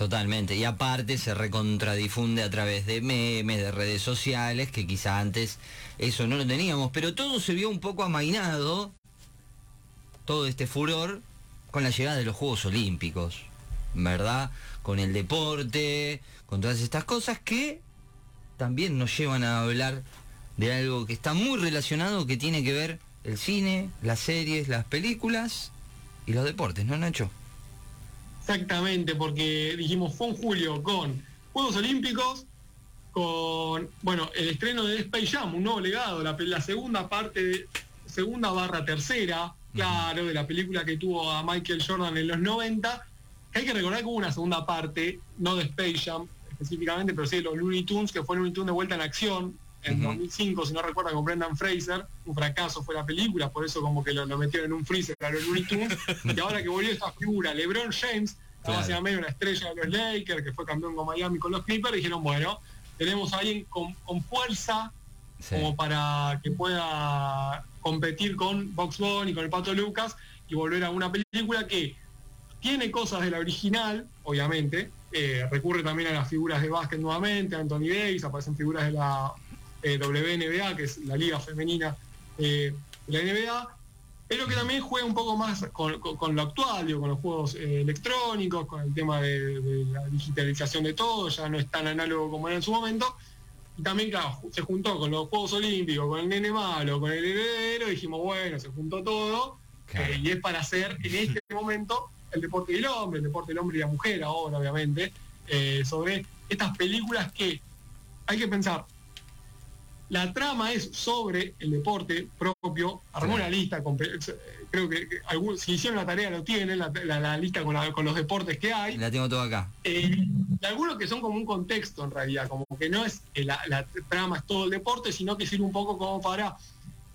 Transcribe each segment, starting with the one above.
Totalmente. Y aparte se recontradifunde a través de memes, de redes sociales, que quizá antes eso no lo teníamos. Pero todo se vio un poco amainado, todo este furor, con la llegada de los Juegos Olímpicos, ¿verdad? Con el deporte, con todas estas cosas que también nos llevan a hablar de algo que está muy relacionado, que tiene que ver el cine, las series, las películas y los deportes, ¿no, Nacho? Exactamente, porque dijimos fue en julio con Juegos Olímpicos, con bueno el estreno de Space Jam, un nuevo legado, la, la segunda parte, segunda barra tercera, claro, de la película que tuvo a Michael Jordan en los 90. Hay que recordar que hubo una segunda parte, no de Space Jam específicamente, pero sí de los Looney Tunes, que fue Looney Tunes de vuelta en acción, en 2005, si no recuerda, con Brendan Fraser. Un fracaso fue la película, por eso como que lo, metieron en un freezer a los Looney Tunes. y ahora que volvió esta figura, LeBron James, básicamente una estrella de los Lakers, que fue campeón con Miami con los Clippers, dijeron, bueno, tenemos a alguien con, fuerza como para que pueda competir con Box Bunny, con el Pato Lucas y volver a una película que tiene cosas de la original, obviamente, eh, recurre también a las figuras de básquet nuevamente, Anthony Davis, aparecen figuras de la eh, WNBA, que es la liga femenina eh, de la NBA, pero que también juega un poco más con, lo actual, con los juegos eh, electrónicos, con el tema de, la digitalización de todo, ya no es tan análogo como era en su momento. Y también, claro, se juntó con los Juegos Olímpicos, con el nene malo, con el heredero, dijimos, bueno, se juntó todo, y es para hacer en este momento el deporte del hombre, el deporte del hombre y la mujer ahora, obviamente, sobre estas películas que hay que pensar, la trama es sobre el deporte propio. Armó una lista, creo que, si hicieron la tarea lo tienen, la, lista con, los deportes que hay. La tengo todo acá. Eh, y algunos que son como un contexto en realidad, como que no es la, trama es todo el deporte, sino que sirve un poco como para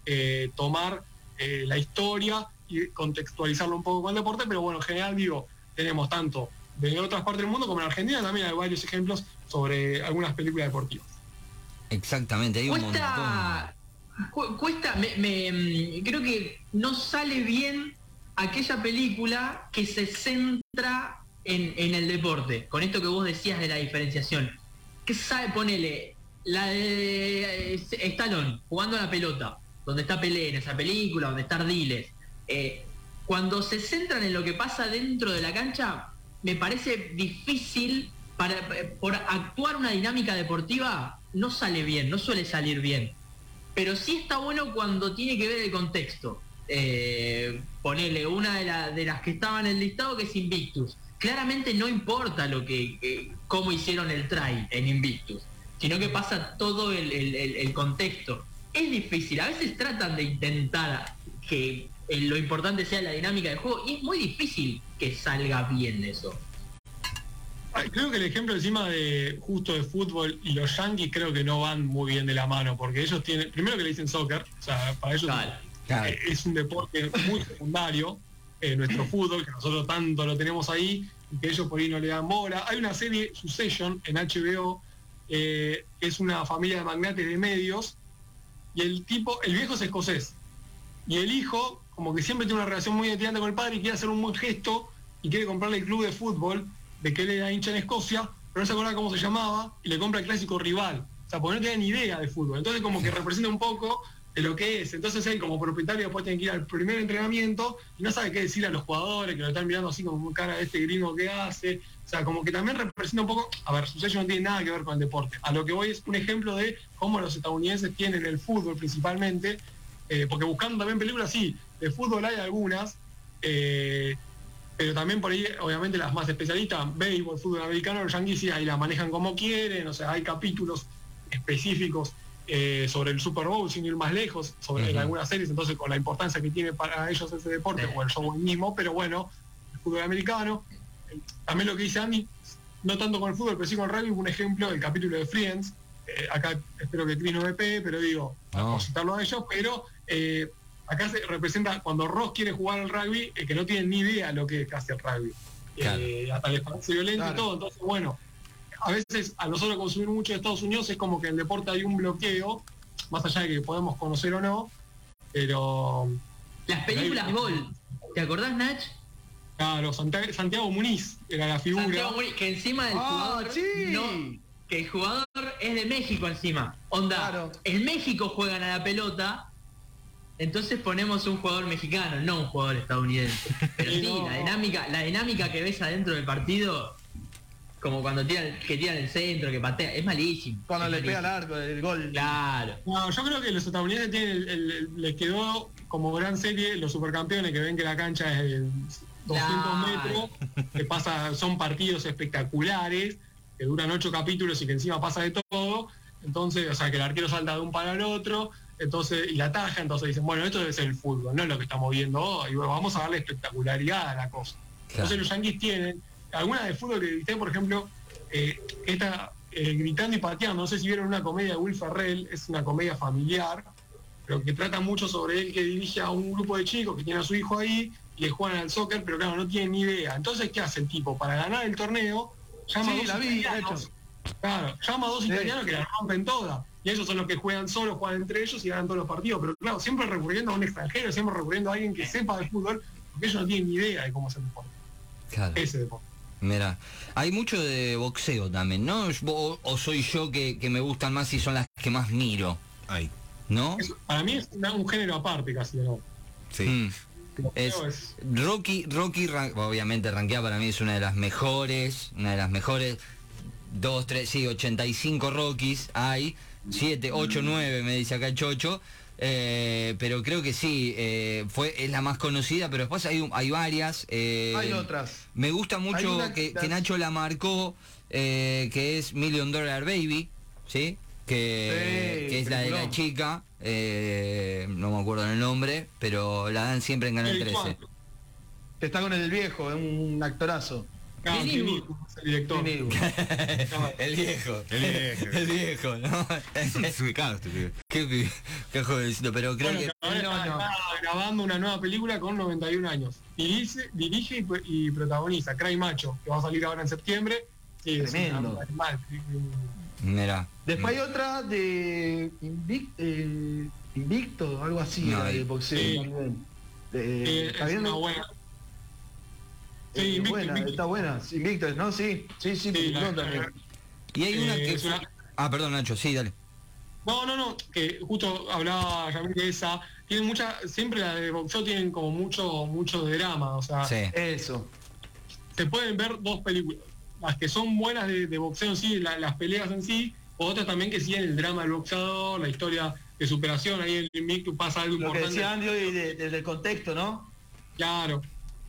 eh, tomar eh, la historia y contextualizarlo un poco con el deporte, pero bueno, en general digo, tenemos tanto de otras partes del mundo como en Argentina también hay varios ejemplos sobre algunas películas deportivas. Exactamente, hay un cuesta, cuesta, me, mm, creo que no sale bien aquella película que se centra en, el deporte, con esto que vos decías de la diferenciación. ¿Qué sabe? Ponele, la de eh, Stallone jugando a la pelota, donde está Pelé en esa película, donde está Ardiles. Eh, cuando se centran en lo que pasa dentro de la cancha, me parece difícil eh, por actuar una dinámica deportiva no sale bien, no suele salir bien. Pero sí está bueno cuando tiene que ver el contexto. Eh, ponele una de, las que estaba en el listado que es Invictus. Claramente no importa lo que, cómo hicieron el try en Invictus, sino que pasa todo el, contexto. Es difícil, a veces tratan de intentar que lo importante sea la dinámica del juego y es muy difícil que salga bien eso. Creo que el ejemplo encima de justo de fútbol y los yankees creo que no van muy bien de la mano, porque ellos tienen, primero que le dicen soccer, o sea, para ellos es un deporte muy secundario, eh, nuestro fútbol, que nosotros tanto lo tenemos ahí, y que ellos por ahí no le dan bola. Hay una serie, Succession, en HBO, eh, es una familia de magnates de medios, y el tipo, el viejo es escocés, y el hijo, como que siempre tiene una relación muy estudiante con el padre y quiere hacer un buen gesto y quiere comprarle el club de fútbol, de que él era hincha en Escocia, pero no se acuerda cómo se llamaba, y le compra el clásico rival. O sea, porque no tenía ni idea de fútbol. Entonces como que representa un poco de lo que es. Entonces él como propietario después tiene que ir al primer entrenamiento y no sabe qué decir a los jugadores, que lo están mirando así como cara de este gringo que hace. O sea, como que también representa un poco, a ver, su sello no tiene nada que ver con el deporte. A lo que voy es un ejemplo de cómo los estadounidenses tienen el fútbol principalmente, eh, porque buscando también películas, sí, de fútbol hay algunas, eh, pero también por ahí, obviamente, las más especialistas, béisbol, fútbol americano, los yankees sí, ahí la manejan como quieren, o sea, hay capítulos específicos eh, sobre el Super Bowl, sin ir más lejos, sobre algunas series, entonces con la importancia que tiene para ellos ese deporte, o el show mismo, pero bueno, el fútbol americano. También lo que dice Andy, no tanto con el fútbol, pero sí con el rugby, un ejemplo del capítulo de Friends. Eh, acá espero que Chris no me pegue, pero digo, no. citarlo a ellos, pero eh, acá se representa cuando Ross quiere jugar al rugby, el que no tiene ni idea lo que hace el rugby. Eh, hasta el espacio violento y todo. Entonces, bueno, a veces a nosotros consumir mucho de Estados Unidos es como que en el deporte hay un bloqueo, más allá de que podemos conocer o no, pero... Las películas Gol, ¿te acordás, Nach? Claro, Santiago Muniz era la figura. Santiago Muniz, que encima del ah, jugador. que el jugador es de México encima. Onda, en México juegan a la pelota, entonces ponemos un jugador mexicano, no un jugador estadounidense. Pero sí, la dinámica, la dinámica que ves adentro del partido, como cuando tiran, que tiran el centro, que patea, es malísimo. Cuando le pega el arco, el gol. Claro. No, yo creo que los estadounidenses tienen les quedó como gran serie los supercampeones que ven que la cancha es de 200 metros, que pasa, son partidos espectaculares, que duran ocho capítulos y que encima pasa de todo. Entonces, o sea, que el arquero salta de un palo al otro, entonces, y la taja, entonces dicen, bueno, esto debe ser el fútbol, no es lo que estamos viendo hoy, vamos a darle espectacularidad a la cosa. Entonces los yanquis tienen, alguna de fútbol que viste, por ejemplo, eh, esta eh, gritando y pateando, no sé si vieron una comedia de Will Ferrell, es una comedia familiar, pero que trata mucho sobre él que dirige a un grupo de chicos que tiene a su hijo ahí y le juegan al soccer, pero claro, no tienen ni idea. Entonces, ¿qué hace el tipo? Para ganar el torneo, llama a dos la italianos, claro, llama a dos italianos que la rompen toda y ellos son los que juegan solos, juegan entre ellos y ganan todos los partidos. Pero claro, siempre recurriendo a un extranjero, siempre recurriendo a alguien que sepa de fútbol, porque ellos no tienen ni idea de cómo se deporte. Claro. Ese deporte. Mira, hay mucho de boxeo también, ¿no? O, soy yo que, me gustan más y son las que más miro. Ay. ¿No? para mí es un género aparte casi, ¿no? Sí. Mm. Es, Rocky, Rocky obviamente ranqueada para mí es una de las mejores, una de las mejores, dos, tres, sí, 85 Rockies hay, 7, 8, 9, me dice acá el Chocho. Eh, pero creo que sí, eh, fue, es la más conocida, pero después hay, hay varias. Eh, hay otras. Me gusta mucho que, Nacho la marcó, que es Million Dollar Baby, ¿sí? Que, es la de la chica, no me acuerdo el nombre, pero la dan siempre en Canal 13. Que está con el viejo, es un actorazo el director. el viejo. El viejo. El viejo, ¿no? Es ubicado este Qué, qué jovencito, pero creo que... está grabando una nueva película con 91 años. Dirige, dirige y, protagoniza Cry Macho, que va a salir ahora en septiembre. Sí, Tremendo. Mira. Después hay otra de eh, Invicto, algo así, de boxeo también. Eh, es una buena Sí, buena, está buena. Invicto, ¿no? Sí, sí, sí, también. Y hay una eh, que... Ah, perdón, Nacho, sí, dale. No, no, no, que justo hablaba de esa, tienen mucha, siempre la de boxeo tienen como mucho, mucho de drama, o sea, sí. eso. Se pueden ver dos películas, las que son buenas de, boxeo en sí, las peleas en sí, o otras también que siguen el drama del boxeador, la historia de superación, ahí en Invicto pasa algo Lo importante. Que decía Andy desde el contexto, ¿no? Claro.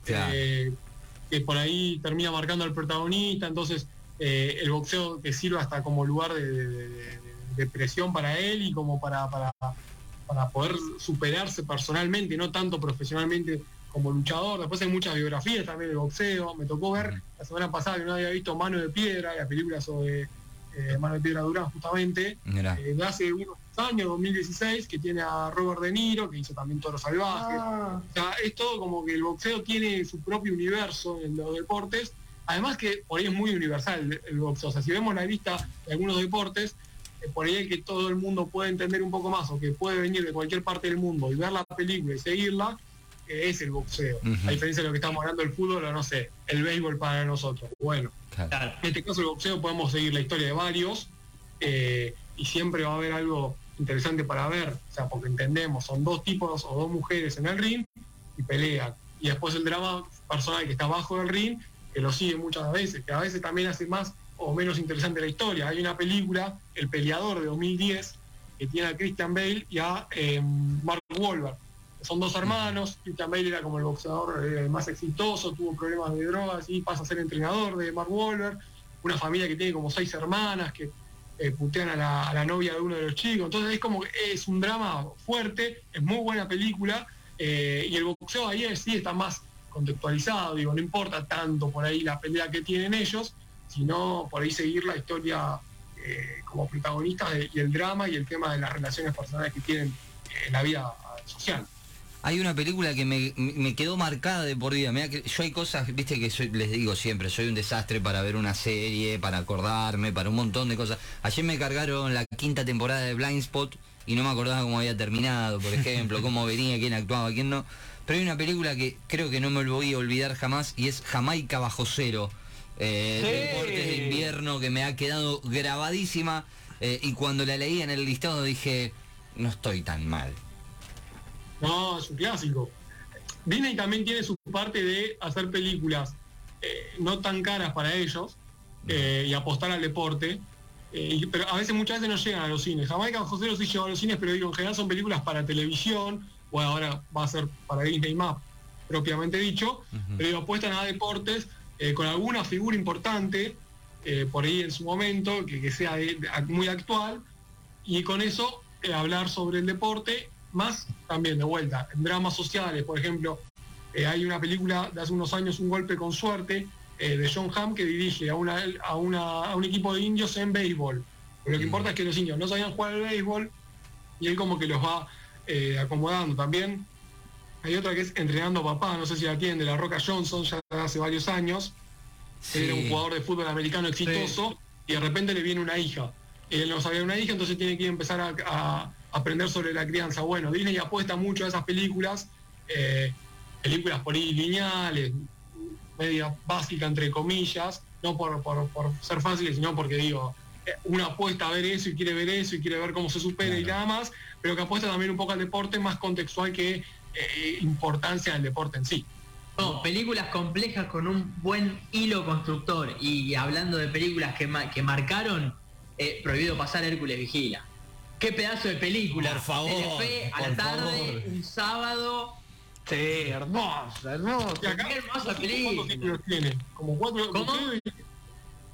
claro. Eh, que por ahí termina marcando al protagonista, entonces eh, el boxeo que sirve hasta como lugar de, presión para él y como para, para, para, poder superarse personalmente, no tanto profesionalmente como luchador. Después hay muchas biografías también de boxeo. Me tocó ver la semana pasada que no había visto Mano de Piedra, la película sobre eh, Mano de Piedra Durán justamente, eh, de hace unos años, 2016, que tiene a Robert De Niro, que hizo también Toro Salvaje. Ah. O sea, es todo como que el boxeo tiene su propio universo en los deportes. Además que por ahí es muy universal el, boxeo. O sea, si vemos la lista de algunos deportes, eh, por ahí que todo el mundo puede entender un poco más o que puede venir de cualquier parte del mundo y ver la película y seguirla, es el boxeo. A diferencia de lo que estamos hablando del fútbol o no sé, el béisbol para nosotros. Bueno, en este caso el boxeo podemos seguir la historia de varios eh, y siempre va a haber algo interesante para ver, o sea, porque entendemos, son dos tipos o dos mujeres en el ring y pelean. Y después el drama personal que está abajo del ring, que lo sigue muchas veces, que a veces también hace más o menos interesante la historia. Hay una película, El Peleador de 2010, que tiene a Christian Bale y a eh, Mark Wahlberg. Son dos hermanos, Christian Bale era como el boxeador eh, más exitoso, tuvo problemas de drogas y pasa a ser entrenador de Mark Wahlberg. Una familia que tiene como seis hermanas, que eh, a la, novia de uno de los chicos. Entonces es como que es un drama fuerte, es muy buena película eh, y el boxeo ahí sí está más contextualizado, digo, no importa tanto por ahí la pelea que tienen ellos, sino por ahí seguir la historia eh, como protagonistas y el drama y el tema de las relaciones personales que tienen en la vida social hay una película que me, quedó marcada de por vida. Que yo hay cosas, viste que les digo siempre, soy un desastre para ver una serie, para acordarme, para un montón de cosas. Ayer me cargaron la quinta temporada de Blind Spot y no me acordaba cómo había terminado, por ejemplo, cómo venía, quién actuaba, quién no. pero hay una película que creo que no me voy a olvidar jamás y es Jamaica bajo cero. Eh, Deportes de invierno que me ha quedado grabadísima eh, y cuando la leí en el listado dije, no estoy tan mal. No, es un clásico. Disney también tiene su parte de hacer películas eh, no tan caras para ellos y apostar al deporte. pero a veces muchas veces no llegan a los cines. Jamaica bajo cero sí llegó a los cines, pero digo, en general son películas para televisión, o ahora va a ser para Disney más propiamente dicho, pero digo, apuestan a deportes eh, con alguna figura importante, eh, por ahí en su momento, que, sea muy actual, y con eso eh, hablar sobre el deporte, más también de vuelta, en dramas sociales, por ejemplo, hay una película de hace unos años, Un golpe con suerte, de John Hamm, que dirige a, una, a, un equipo de indios en béisbol. Pero lo que importa es que los indios no sabían jugar al béisbol, y él como que los va acomodando también hay otra que es Entrenando Papá, no sé si la tienen, de la Roca Johnson, ya hace varios años. era un jugador de fútbol americano exitoso y de repente le viene una hija. Él no sabía una hija, entonces tiene que empezar a, aprender sobre la crianza. Bueno, Disney apuesta mucho a esas películas, eh, películas por ahí lineales, media básica entre comillas, no por, ser fáciles, sino porque digo, eh, una apuesta a ver eso y quiere ver eso y quiere ver cómo se supera y nada más, pero que apuesta también un poco al deporte más contextual que eh, importancia del deporte en sí. No, películas complejas con un buen hilo constructor. Y hablando de películas que, que marcaron, eh, Prohibido pasar Hércules Vigila. Qué pedazo de película. Por favor. a la tarde, un sábado. Sí, hermosa, hermosa. Y acá, hermosa película. ¿Cuántos títulos tiene? Como cuatro.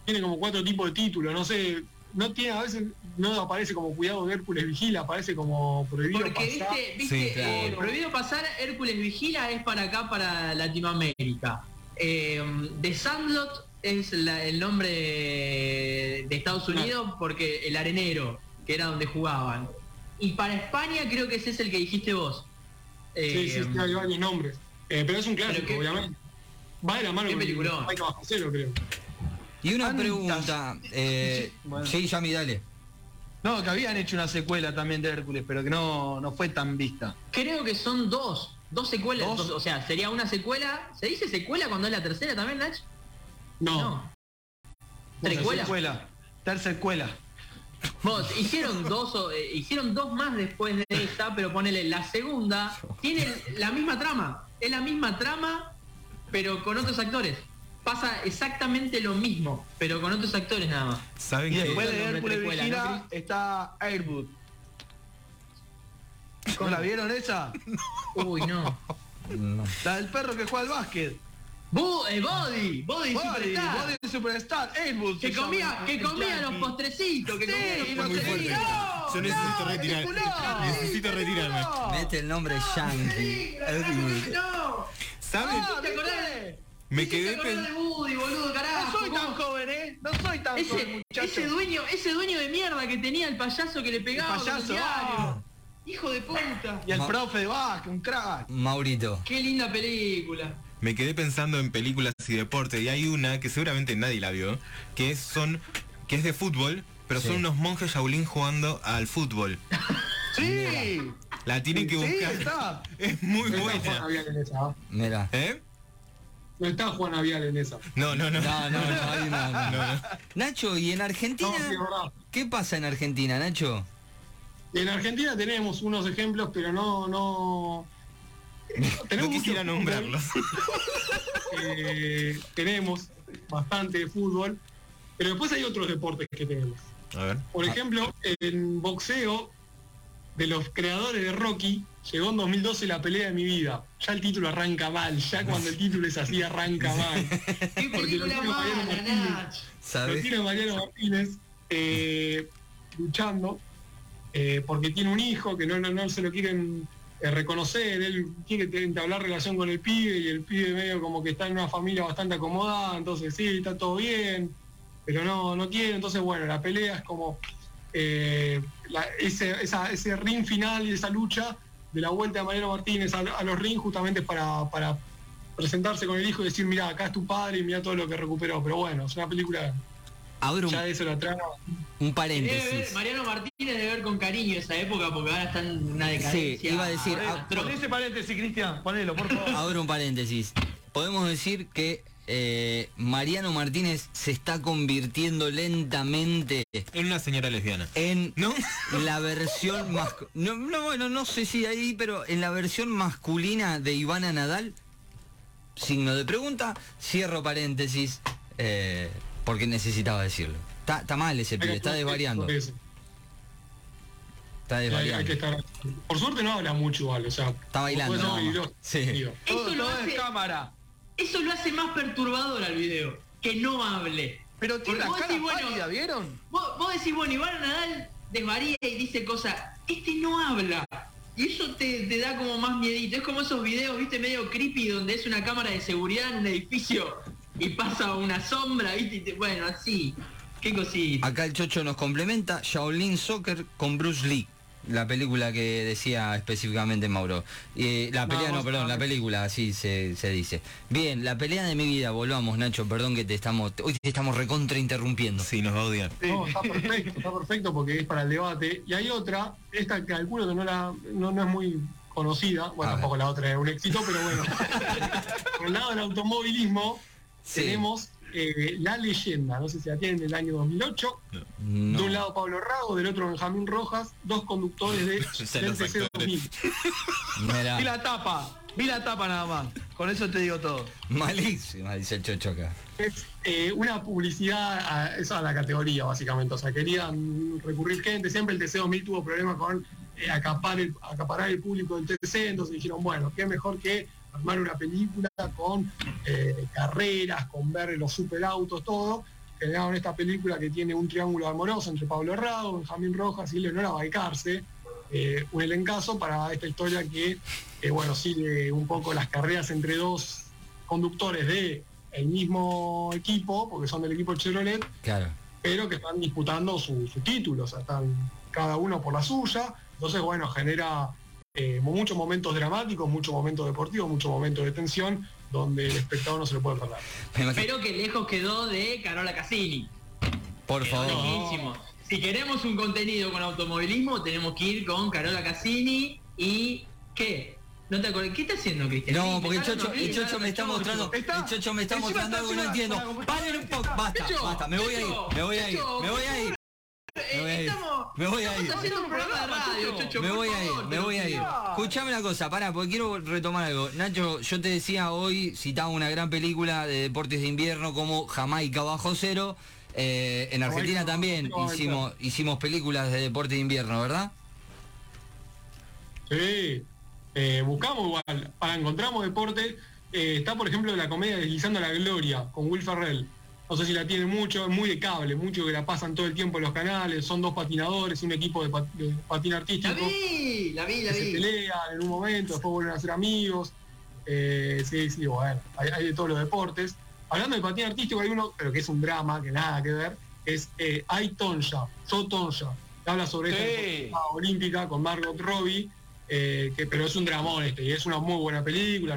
Tiene como cuatro tipos de títulos, no sé, no tiene, a veces no aparece como cuidado de Hércules Vigila, aparece como prohibido Porque, pasar. viste, eh, prohibido pasar, Hércules Vigila es para acá, para Latinoamérica. Eh, The Sandlot es el nombre de Estados Unidos porque el arenero, que era donde jugaban. Y para España creo que ese es el que dijiste vos. sí, sí, eh, hay varios nombres. Eh, pero es un clásico, obviamente. Va de la mano con cero, creo. Y una pregunta, eh, sí, Yami, dale. No, que habían hecho una secuela también de Hércules, pero que no, no fue tan vista. Creo que son dos, dos secuelas, o sea, sería una secuela. ¿Se dice secuela cuando es la tercera también, Nach? No. no. Secuela. Tercera Vos, hicieron dos, eh, hicieron dos más después de esta, pero ponele la segunda, tiene la misma trama, es la misma trama, pero con otros actores pasa exactamente lo mismo, pero con otros actores nada más. ¿Saben y después de Hércules Vigila está Airwood. ¿Cómo la vieron esa? Uy, no. La del perro que juega al básquet. Eh, body, body, Superstar. Body Superstar, Airwood. Que comía, que comía los postrecitos, que sí, comía los postrecitos. Yo necesito retirar. Necesito retirarme. Mete el nombre Yankee. No. ¿Sabes? Me quedé pensando. boludo, carajo. No soy tan joven, ¿eh? No soy tan ese, joven, Ese dueño, ese dueño de mierda que tenía el payaso que le pegaba. El payaso. Ah. Hijo de puta. Y el profe de Bach, un crack. Maurito. Qué linda película. Me quedé pensando en películas y deporte y hay una que seguramente nadie la vio, que es, son, que es de fútbol, pero son unos monjes Shaolin jugando al fútbol. sí. La tienen que buscar. Está. Es muy buena. Mira. ¿Eh? No está Juan Avial en esa. No, no, no. No, no, no, Nacho, ¿y en Argentina? ¿Qué pasa en Argentina, Nacho? En Argentina tenemos unos ejemplos, pero no, no. Tenemos no quisiera nombrarlos. Eh, tenemos bastante de fútbol, pero después hay otros deportes que tenemos. A ver. Por ejemplo, en boxeo, de los creadores de Rocky, llegó en 2012 la pelea de mi vida. Ya el título arranca mal, ya cuando el título es así arranca mal. ¿Qué película Mariano Martínez, lo tiene Mariano Martínez eh, luchando eh, porque tiene un hijo que no, no, se lo quieren reconocer, él quiere entablar relación con el pibe y el pibe medio como que está en una familia bastante acomodada, entonces sí, está todo bien, pero no, no quiere, entonces bueno, la pelea es como ese, ese ring final y esa lucha de la vuelta de Mariano Martínez a, los rings justamente para, presentarse con el hijo y decir, mira, acá es tu padre y mira todo lo que recuperó. Pero bueno, es una película Abro ya eso lo. Un paréntesis. Mariano Martínez debe ver con cariño esa época porque ahora están en una decadencia. Sí, iba a decir. Pon ese paréntesis, Cristian, ponelo, por favor. Abro un paréntesis. Podemos decir que eh, Mariano Martínez se está convirtiendo lentamente en una señora lesbiana. En ¿No? la versión más no, bueno, no sé si ahí, pero en la versión masculina de Ivana Nadal, signo de pregunta, cierro paréntesis, eh, porque necesitaba decirlo. Está, mal ese pibe, está desvariando. Está desvariando. por suerte no habla mucho igual, o sea. Está bailando. Sí. Eso lo hace cámara. Eso lo hace más perturbador al video, que no hable. Pero tiene la cara bueno, ¿vieron? Vos, vos, decís, bueno, Iván Nadal desvaría y dice cosas. Este no habla. Y eso te, da como más miedito. Es como esos videos, viste, medio creepy, donde es una cámara de seguridad en un edificio y pasa una sombra, viste, bueno, así. Qué cosita. Acá el Chocho nos complementa, Shaolin Soccer con Bruce Lee la película que decía específicamente Mauro. Eh, la pelea, no, perdón, la película, así se, dice. Bien, la pelea de mi vida, volvamos, Nacho, perdón que te estamos, hoy te estamos recontra interrumpiendo. Sí, nos va a odiar. No, está perfecto, está perfecto porque es para el debate. Y hay otra, esta que calculo que no, la, no, es muy conocida, bueno, tampoco la otra es un éxito, pero bueno. Por el lado del automovilismo, tenemos eh, la leyenda, no sé si la tienen del año 2008. De un lado Pablo Rago, del otro Benjamín Rojas, dos conductores de, TC 2000. Vi la tapa, vi la tapa nada más. Con eso te digo todo. Malísima, dice el chocho acá. Es eh, una publicidad a, esa a la categoría, básicamente. O sea, querían recurrir gente. Siempre el TC 2000 tuvo problemas con eh, acaparar, el, acaparar el público del TC, entonces dijeron, bueno, qué mejor que armar una película con eh, carreras, con ver los superautos, todo. Generaron esta película que tiene un triángulo amoroso entre Pablo Herrado, Benjamín Rojas y Leonora Balcarce. Eh, un elencazo para esta historia que, bueno, sigue un poco las carreras entre dos conductores de el mismo equipo, porque son del equipo Chevrolet, claro. pero que están disputando su, su título, o sea, están cada uno por la suya. Entonces, bueno, genera eh, muchos momentos dramáticos, muchos momentos deportivos, muchos momentos de tensión, donde el espectador no se lo puede perder. Pero que lejos quedó de Carola Cassini. Por favor. Si queremos un contenido con automovilismo, tenemos que ir con Carola Cassini y ¿qué? ¿No te acuerdas? ¿Qué está haciendo, Cristian? No, porque el chocho, el chocho me está mostrando, el chocho me está mostrando algo que no entiendo. Paren un poco, basta, basta, me voy a ir, me voy a ir, me voy a ir. Me voy a ir. Me voy a ir. Me voy a ir, me voy a ir. Escuchame una cosa, pará, porque quiero retomar algo. Nacho, yo te decía hoy, citaba una gran película de deportes de invierno como Jamaica bajo cero. Eh, en Argentina también hicimos, hicimos películas de deporte de invierno, ¿verdad? Sí, eh, buscamos igual, para encontramos deporte. Eh, está por ejemplo la comedia Deslizando la Gloria con Will Ferrell no sé si la tienen mucho, es muy de cable, mucho que la pasan todo el tiempo en los canales, son dos patinadores, un equipo de, patín artístico. La vi, la vi, la vi. Se pelean en un momento, después vuelven a ser amigos. Eh, sí, sí, bueno, hay, de todos los deportes. Hablando de patín artístico, hay uno, pero que es un drama, que nada que ver, es eh, Hay Tonja, So Tonja, que habla sobre esta olímpica con Margot Robbie, eh, que, pero es un dramón este, y es una muy buena película,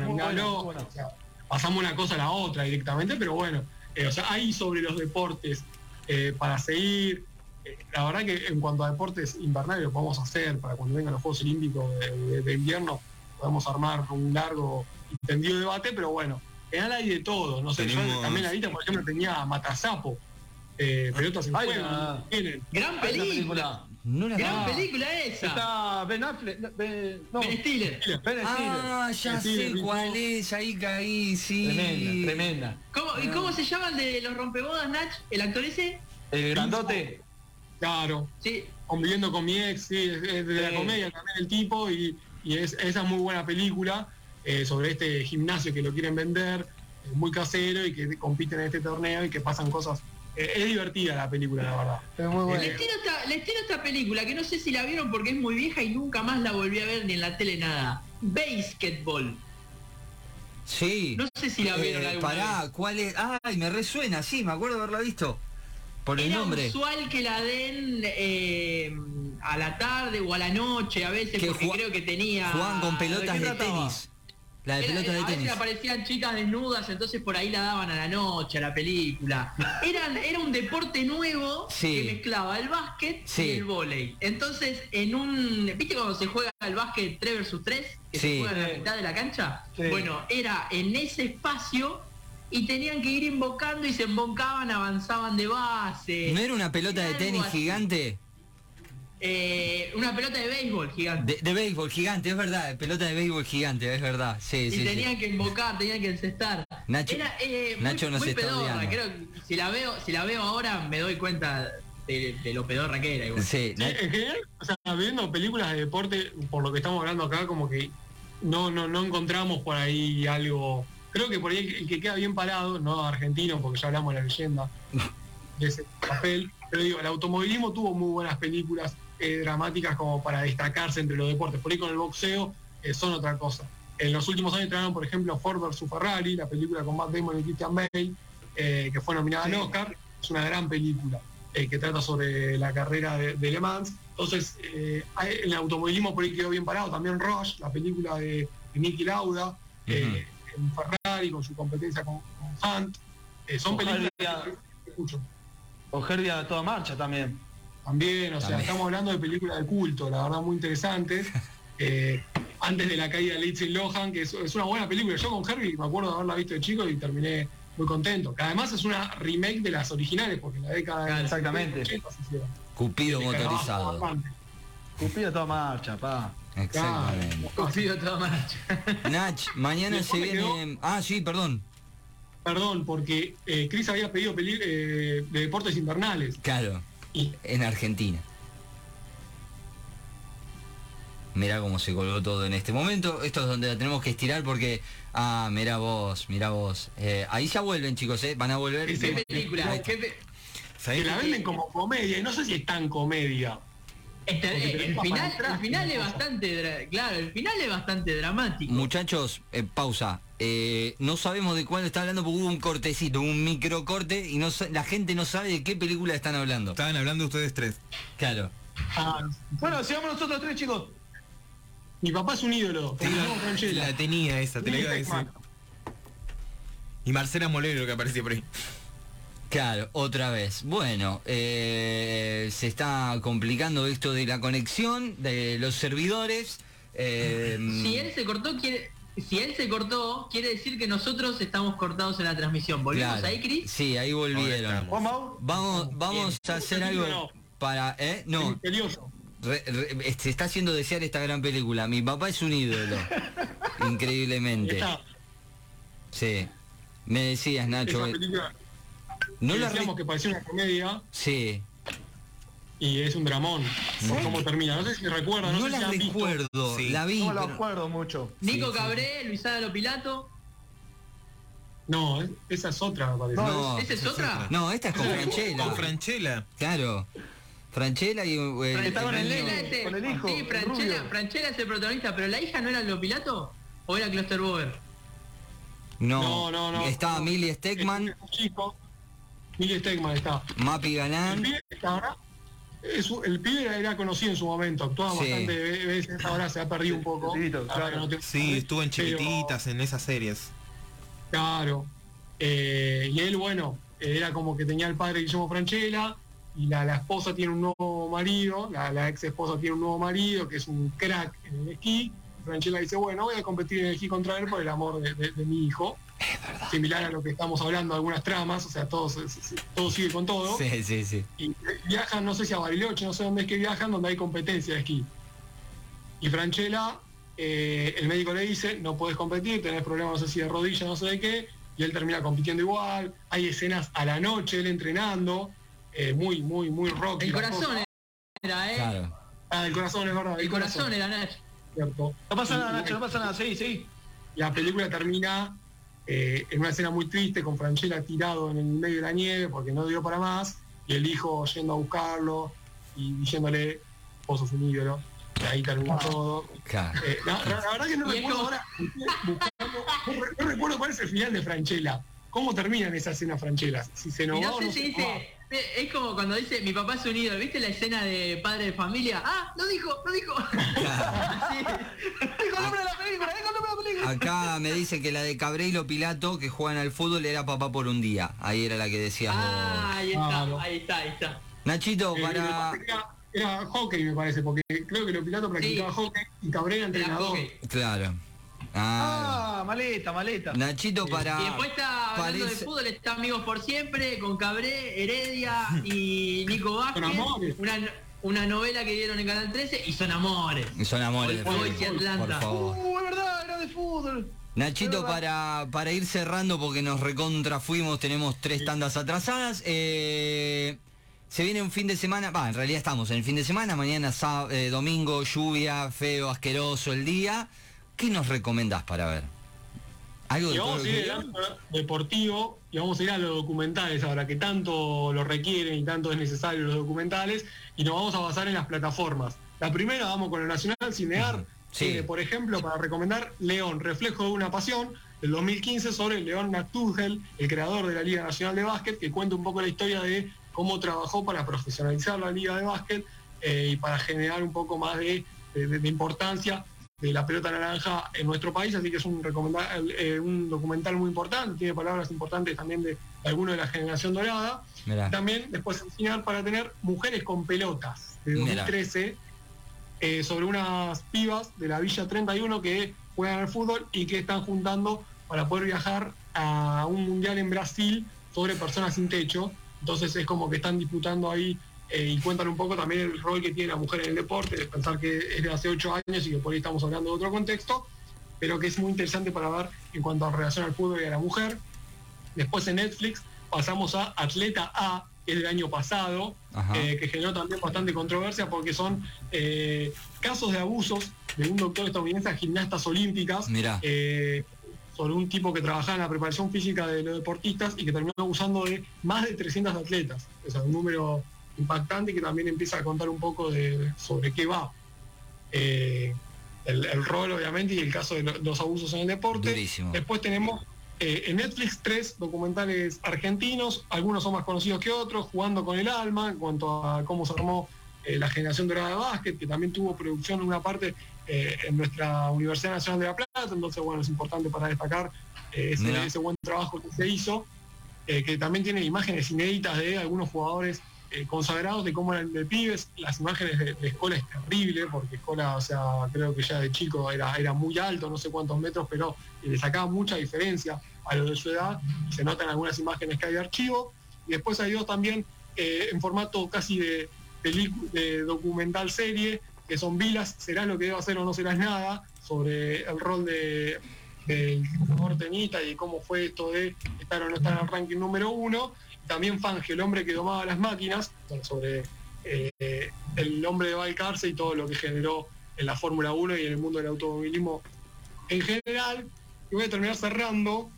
pasamos una cosa a la otra directamente, pero bueno, o sea, hay sobre los deportes eh, para seguir. Eh, la verdad que en cuanto a deportes invernales lo podemos hacer para cuando vengan los Juegos Olímpicos de, invierno, podemos armar un largo y tendido debate, pero bueno, en hay de todo. No sé, yo también ahorita, por ejemplo, tenía Matasapo, pelotas en juego. Gran película. No Gran película esa. Está Ben Affleck. Ben, no. ben Stiller. Ah, ya sé cuál es, ahí caí, sí. Tremenda, tremenda. ¿Cómo, ¿Y cómo se llama el de los rompebodas, Nach? ¿El actor ese? El grandote. Claro. Sí. Conviviendo con mi ex, sí, es, de la comedia también el tipo y, y es, esa es muy buena película eh, sobre este gimnasio que lo quieren vender, muy casero y que compiten en este torneo y que pasan cosas es divertida la película, la verdad. Es muy buena. Les tiro, esta, película, que no sé si la vieron porque es muy vieja y nunca más la volví a ver ni en la tele nada. Basketball. Sí. No sé si la vieron eh, Pará, ¿cuál es? Ay, me resuena, sí, me acuerdo de haberla visto. Por el nombre. usual que la den eh, a la tarde o a la noche a veces, porque creo que tenía. Juan con pelotas de, tenis. La de pelota de a tenis. veces aparecían chicas desnudas, entonces por ahí la daban a la noche, a la película. Era, era un deporte nuevo Sí. que mezclaba el básquet Sí. y el vóley. Entonces, en un. ¿Viste cuando se juega el básquet 3 versus 3? Que Sí. se juega en la mitad de la cancha. Sí. Bueno, era en ese espacio y tenían que ir invocando y se invocaban, avanzaban de base. ¿No era una pelota de tenis así. gigante? Eh, una pelota de béisbol gigante. De, de béisbol gigante, es verdad, pelota de béisbol gigante, es verdad. Sí, y sí, sí. tenían que invocar, tenían que encestar. Nacho- Era, eh, Nacho muy, nos muy está pedorra, odiando. creo que si la veo, si la veo ahora me doy cuenta de, de lo pedorra que era igual. Sí, Sí, en general, o sea, viendo películas de deporte, por lo que estamos hablando acá, como que no, no, no encontramos por ahí algo. Creo que por ahí el que queda bien parado, no argentino, porque ya hablamos de la leyenda de ese papel, pero digo, el automovilismo tuvo muy buenas películas eh, dramáticas como para destacarse entre los deportes. Por ahí con el boxeo eh, son otra cosa. En los últimos años trajeron, por ejemplo, Ford vs Ferrari, la película con Matt Damon y Christian Bale, eh, que fue nominada al Oscar. Es una gran película que trata sobre la carrera de, de Le Mans. Entonces, el automovilismo por ahí quedó bien parado. También Rush, la película de, de Nicky Lauda, en Ferrari con su competencia con, con Hunt. Son Ojalá películas que escucho. O Herbia a toda marcha también. También, o sea, estamos hablando de películas de culto, la verdad muy interesantes. Eh, antes de la caída de Lindsay Lohan, que es, es una buena película. Yo con Herbie me acuerdo de haberla visto de chico y terminé muy contento. Que además es una remake de las originales, porque en la década de Exactamente. 80 se hicieron. Cupido De Caravaggio, motorizado. Cupido a toda marcha, pa. Exactamente. Confío toda marcha. Nach, mañana se quedó- viene. Ah, sí, perdón. Perdón, porque eh, Chris había pedido peli- eh, de deportes invernales. Claro, Y en Argentina. Mirá cómo se colgó todo en este momento. Esto es donde la tenemos que estirar porque. Ah, mirá vos, mirá vos. Eh, ahí ya vuelven, chicos, ¿eh? Van a volver. ¿Qué película? No. ¿Qué pe- ¿Sabés que la venden como comedia, y no sé si es tan comedia. Este, eh, el final, atrás, el final es bastante, claro, el final es bastante dramático. Muchachos, eh, pausa. Eh, no sabemos de cuál está hablando porque hubo un cortecito, un microcorte y no la gente no sabe de qué película están hablando. Estaban hablando ustedes tres. Claro. Ah, Bueno, sigamos nosotros tres, chicos. mi papá es un ídolo. Sí, la tenía esa, te la iba a decir. Y Marcela Molero que aparecía por ahí. Claro, otra vez. Bueno, eh, se está complicando esto de la conexión de los servidores. eh, Si él se cortó, quiere, si él se cortó, quiere decir que nosotros estamos cortados en la transmisión. ¿Volvemos claro. ahí, Cris? Sí, ahí volvieron. Vamos, vamos a hacer algo para... ¿eh? No, Misterioso. re- re- se está haciendo desear esta gran película. Mi papá es un ídolo. Increíblemente. Sí. Me decías, Nacho. esa película No la decíamos re- que parecía una comedia Sí. y es un dramón. por ¿Cómo termina? No sé si recuerdan, no, No sé la si han visto. recuerdo. Sí. La vi. No lo pero- acuerdo mucho. Nico Sí, sí. Cabré, Luisana Lopilato. No, es- esa es otra, parece. No. ¿Esa es otra? No, esta es con es Franchella. Con Franchella. Claro. Franchella y... eh, con el con hijo, Sí, el Franchella, es el protagonista, pero la hija no era Lopilato o era Klosterboer. No, No, no, no. Estaba no. Millie Es Steckman, un chico. Millie Steckman está. Mapi El Ganán. pibe, ahora, es un- el pibe era, conocido en su momento, actuaba Sí. bastante ve- veces, ahora se ha perdido un poco. Chiquitito, Ahora claro. que no te- Sí, estuvo en pero- chiquititas, en esas series. Claro. Eh, y él, bueno, era como que tenía el padre Guillermo Franchella y la, la esposa tiene un nuevo marido, la, la ex esposa tiene un nuevo marido que es un crack en el esquí. Franchella dice, bueno, voy a competir en el esquí contra él por el amor de, de- de mi hijo. Similar a lo que estamos hablando, algunas tramas, o sea, todo, se- se- todo sigue con todo. Sí, sí, sí. Y viajan, no sé si a Bariloche, no sé dónde es que viajan, donde hay competencia de esquí. Y Franchella, eh, el médico le dice, no puedes competir, tenés problemas, no sé si de rodilla, no sé de qué, y él termina compitiendo igual. Hay escenas a la noche, él entrenando, eh, muy, muy, muy rock. El corazón era, ¿eh? Claro. Ah, el corazón, es verdad. El corazón era Nacho. cierto. No pasa nada, Nacho, no pasa nada. Sí, sí. La película termina eh, en una escena muy triste con Franchella tirado en el medio de la nieve porque no dio para más y el hijo yendo a buscarlo y diciéndole vos sos un ídolo y ahí termina todo Claro. Eh, la, la- la verdad que no recuerdo ahora buscando- no, re- no recuerdo cuál es el final de Franchella cómo termina en esa escena Franchella si se enojó no sé no si se enojó. dice, eh, es como cuando dice mi papá es un ídolo, ¿viste la escena de padre de familia? Ah, lo dijo. Así. Dijo el nombre de la película, dijo el nombre de la película. Acá me dice que la de Cabreiro Pilato que juegan al fútbol era papá por un día. Ahí era la que decías ah, Ahí está, ahí está, ahí está. Nachito, eh, para. Era, hockey, me parece, porque creo que los Pilato practicaba hockey y Cabrera entrenador. Claro. Ah, maleta, maleta. Nachito para. Y después está hablando de fútbol, está Amigos por Siempre, con Cabré, Heredia y Nico Vázquez. Una, una novela que dieron en Canal 13 y son amores. Y son amores. de Atlanta. Uh, es verdad, era de fútbol. Nachito, para, para ir cerrando, porque nos recontra fuimos, tenemos tres tandas atrasadas. Eh, se viene un fin de semana, va, en realidad estamos en el fin de semana, mañana eh, domingo, lluvia, feo, asqueroso el día. ¿Qué nos recomendás para ver? ¿Algo y vamos a ir al deportivo y vamos a ir a los documentales ahora, que tanto lo requieren y tanto es necesario los documentales, y nos vamos a basar en las plataformas. La primera, vamos con el Nacional Cinear, sí. por ejemplo, para recomendar León, Reflejo de una Pasión, del 2015, sobre León Natugel, el creador de la Liga Nacional de Básquet, que cuenta un poco la historia de cómo trabajó para profesionalizar la Liga de Básquet eh, y para generar un poco más de importancia de la pelota naranja en nuestro país, así que es un, eh, un documental muy importante, tiene palabras importantes también de, alguno de la generación dorada. También después enseñar para tener Mujeres con Pelotas, de 2013, eh, sobre unas pibas de la Villa 31 que juegan al fútbol y que están juntando para poder viajar a un mundial en Brasil sobre personas sin techo. Entonces es como que están disputando ahí eh, y cuentan un poco también el rol que tiene la mujer en el deporte, de pensar que es de hace ocho años y que por ahí estamos hablando de otro contexto, pero que es muy interesante para ver en cuanto a relación al fútbol y a la mujer. Después en Netflix pasamos a Atleta A, que es del año pasado, eh, que generó también bastante controversia porque son eh, casos de abusos de un doctor estadounidense a gimnastas olímpicas. sobre un tipo que trabajaba en la preparación física de los deportistas y que terminó abusando de más de 300 atletas. O sea, un número impactante que también empieza a contar un poco de sobre qué va. Eh, el, rol, obviamente, y el caso de los abusos en el deporte. Después tenemos eh, en Netflix tres documentales argentinos, algunos son más conocidos que otros, Jugando con el Alma, en cuanto a cómo se armó eh, la generación dorada de básquet, que también tuvo producción en una parte en nuestra Universidad Nacional de La Plata, entonces, bueno, es importante para destacar ese, ese, buen trabajo que se hizo, que también tiene imágenes inéditas de algunos jugadores eh, consagrados de cómo eran de pibes. Las imágenes de, Escola es terrible, porque Escola, o sea, creo que ya de chico era, era muy alto, no sé cuántos metros, pero le sacaba mucha diferencia a lo de su edad. Se notan algunas imágenes que hay de archivo. Y después hay dos también eh, en formato casi de, de documental serie, que son Vilas, será lo que debo hacer o no serás nada, sobre el rol de del jugador tenista y cómo fue esto de estar o no estar en el ranking número uno también Fangio, el hombre que domaba las máquinas, sobre eh, el hombre de Valcarce y todo lo que generó en la Fórmula 1 y en el mundo del automovilismo en general. Y voy a terminar cerrando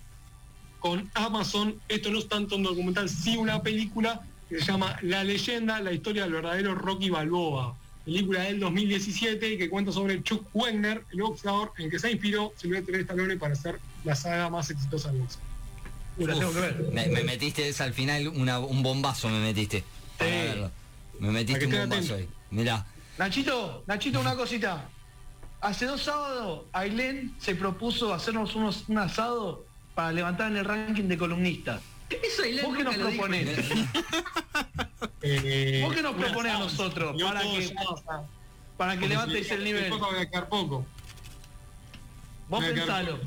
con Amazon. Esto no es tanto un documental, sí una película que se llama La leyenda, la historia del verdadero Rocky Balboa. Película del 2017 y que cuenta sobre Chuck Wagner, el boxeador en que se inspiró Silvestre Stallone para hacer la saga más exitosa del boxeo. Me, metiste al final un bombazo, me metiste. Me metiste un bombazo ahí. Mirá. Nachito, Nachito, una cosita. Hace dos sábados, Ailén se propuso hacernos unos, un asado para levantar en el ranking de columnistas. Eso Ailén ¿Vos qué nos proponés? eh, ¿Vos qué nos proponés a nosotros para que, para que levantes el nivel? Poco voy a quedar poco. Vos pensalo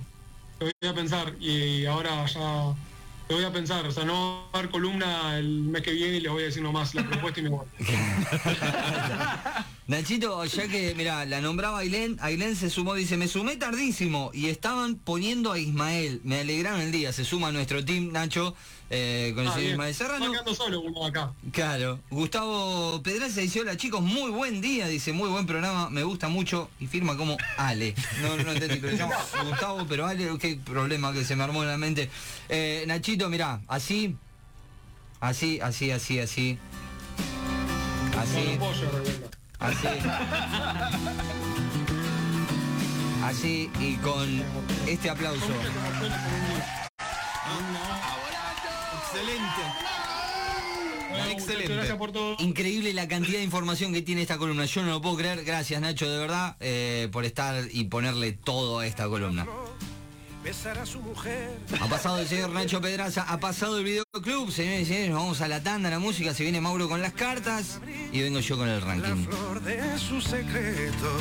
voy a pensar y ahora ya lo voy a pensar, o sea, no va a dar columna el mes que viene y le voy a decir nomás la propuesta y me voy. Nachito, ya que, mira, la nombraba Ailén, Ailén se sumó, dice, me sumé tardísimo y estaban poniendo a Ismael, me alegraron el día, se suma a nuestro team, Nacho, eh, con el ah, señor Ismael Serrano. solo uno acá. Claro, Gustavo Pedraza dice, hola chicos, muy buen día, dice, muy buen programa, me gusta mucho y firma como Ale. No, no entendí, pero se llama Gustavo, pero Ale, qué problema que se me armó en la mente. Eh, Nachito, mira, así, así, así, así, así. Así. Así. Así y con este aplauso. Excelente. Excelente. Increíble la cantidad de información que tiene esta columna. Yo no lo puedo creer. Gracias Nacho, de verdad, eh, por estar y ponerle todo a esta columna. Su mujer. Ha pasado el señor Nacho Pedraza, ha pasado el videoclub, señores y señores, vamos a la tanda, la música, se viene Mauro con las cartas y vengo yo con el ranking. La flor de su secreto